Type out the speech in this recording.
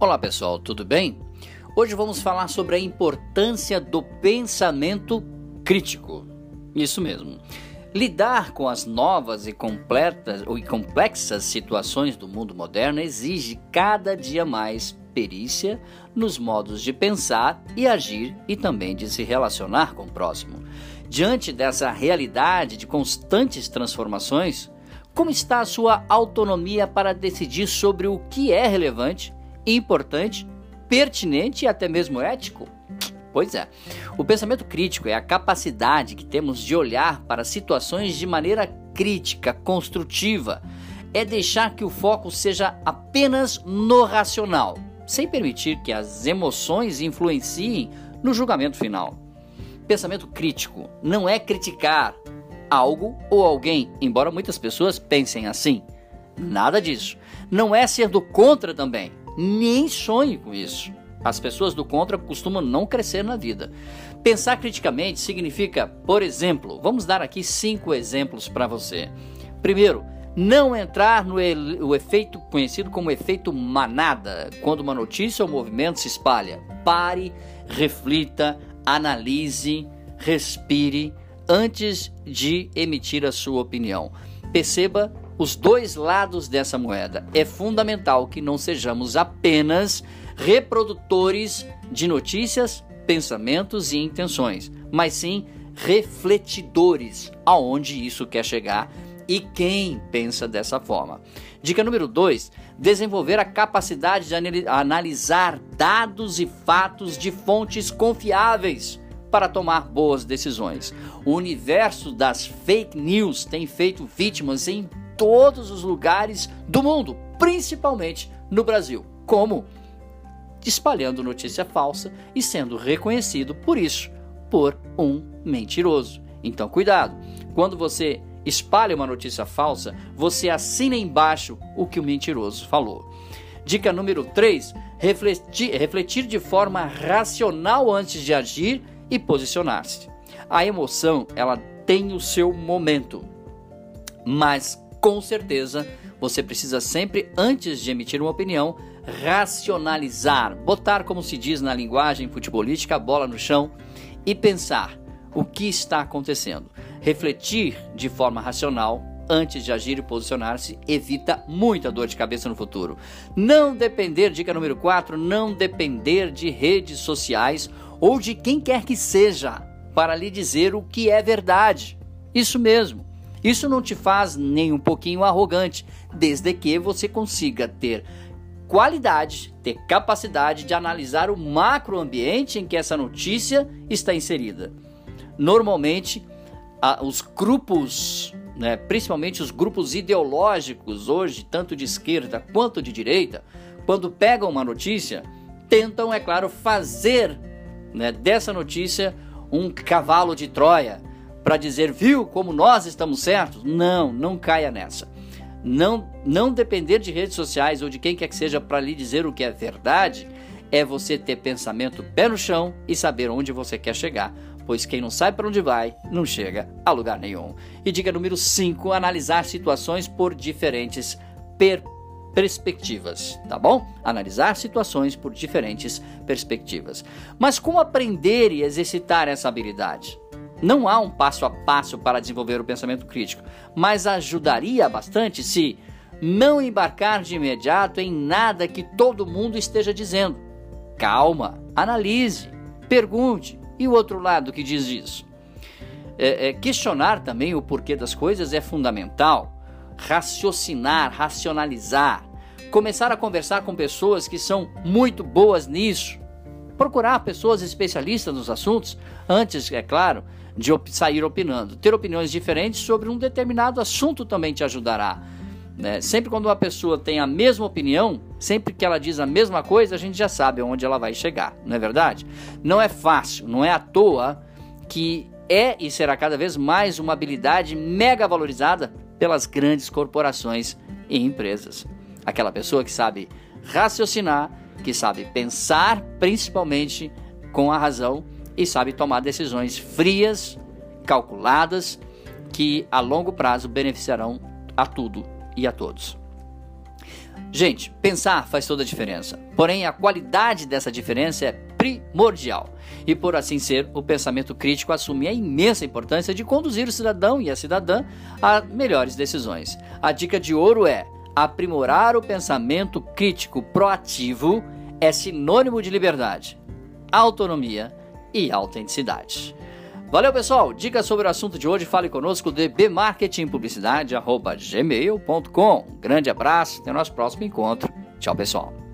Olá pessoal, tudo bem? Hoje vamos falar sobre a importância do pensamento crítico. Isso mesmo. Lidar com as novas e, completas, e complexas situações do mundo moderno exige cada dia mais perícia nos modos de pensar e agir e também de se relacionar com o próximo. Diante dessa realidade de constantes transformações, como está a sua autonomia para decidir sobre o que é relevante, importante, pertinente e até mesmo ético? Pois é. O pensamento crítico é a capacidade que temos de olhar para situações de maneira crítica, construtiva. É deixar que o foco seja apenas no racional, sem permitir que as emoções influenciem no julgamento final. Pensamento crítico não é criticar algo ou alguém, embora muitas pessoas pensem assim. Nada disso. Não é ser do contra também. Nem sonhe com isso. As pessoas do contra costumam não crescer na vida. Pensar criticamente significa, por exemplo, vamos dar aqui cinco exemplos para você. Primeiro, não entrar no o efeito conhecido como efeito manada, quando uma notícia ou movimento se espalha. Pare, reflita, analise, respire antes de emitir a sua opinião. Perceba os dois lados dessa moeda. É fundamental que não sejamos apenas reprodutores de notícias, pensamentos e intenções, mas sim refletidores aonde isso quer chegar e quem pensa dessa forma. Dica número 2: desenvolver a capacidade de analisar dados e fatos de fontes confiáveis para tomar boas decisões. O universo das fake news tem feito vítimas em todos os lugares do mundo, principalmente no Brasil. Como? espalhando notícia falsa e sendo reconhecido por isso por um mentiroso. Então, cuidado. Quando você espalha uma notícia falsa, você assina embaixo o que o mentiroso falou. Dica número 3: refletir, refletir de forma racional antes de agir e posicionar-se. A emoção, ela tem o seu momento, mas com certeza você precisa sempre, antes de emitir uma opinião, racionalizar, botar, como se diz na linguagem futebolística, a bola no chão e pensar o que está acontecendo. Refletir de forma racional antes de agir e posicionar-se evita muita dor de cabeça no futuro. Não depender, dica número 4, não depender de redes sociais ou de quem quer que seja para lhe dizer o que é verdade. Isso mesmo. Isso não te faz nem um pouquinho arrogante, desde que você consiga ter qualidade, ter capacidade de analisar o macroambiente em que essa notícia está inserida. Normalmente, os grupos, né, principalmente os grupos ideológicos hoje, tanto de esquerda quanto de direita, quando pegam uma notícia, tentam, é claro, fazer né, dessa notícia um cavalo de Troia para dizer, viu como nós estamos certos? Não, não caia nessa não, não depender de redes sociais ou de quem quer que seja para lhe dizer o que é verdade, é você ter pensamento pé no chão e saber onde você quer chegar, pois quem não sabe para onde vai, não chega a lugar nenhum. E dica número 5, analisar situações por diferentes per perspectivas, tá bom? Analisar situações por diferentes perspectivas. Mas como aprender e exercitar essa habilidade? Não há um passo a passo para desenvolver o pensamento crítico, mas ajudaria bastante se não embarcar de imediato em nada que todo mundo esteja dizendo. Calma, analise, pergunte. E o outro lado que diz isso? É, é, questionar também o porquê das coisas é fundamental. Raciocinar, racionalizar. Começar a conversar com pessoas que são muito boas nisso. Procurar pessoas especialistas nos assuntos, antes, é claro, de op sair opinando. Ter opiniões diferentes sobre um determinado assunto também te ajudará. Né? Sempre quando uma pessoa tem a mesma opinião, sempre que ela diz a mesma coisa, a gente já sabe aonde ela vai chegar, não é verdade? Não é fácil, não é à toa que é e será cada vez mais uma habilidade mega valorizada pelas grandes corporações e empresas. Aquela pessoa que sabe raciocinar, que sabe pensar principalmente com a razão e sabe tomar decisões frias, calculadas, que a longo prazo beneficiarão a tudo e a todos. Gente, pensar faz toda a diferença. Porém, a qualidade dessa diferença é primordial. E por assim ser, o pensamento crítico assume a imensa importância de conduzir o cidadão e a cidadã a melhores decisões. A dica de ouro é aprimorar o pensamento crítico proativo é sinônimo de liberdade, autonomia e autenticidade. Valeu, pessoal! Dicas sobre o assunto de hoje, fale conosco de bmarketingpublicidade.gmail.com. Grande abraço, até o nosso próximo encontro. Tchau, pessoal!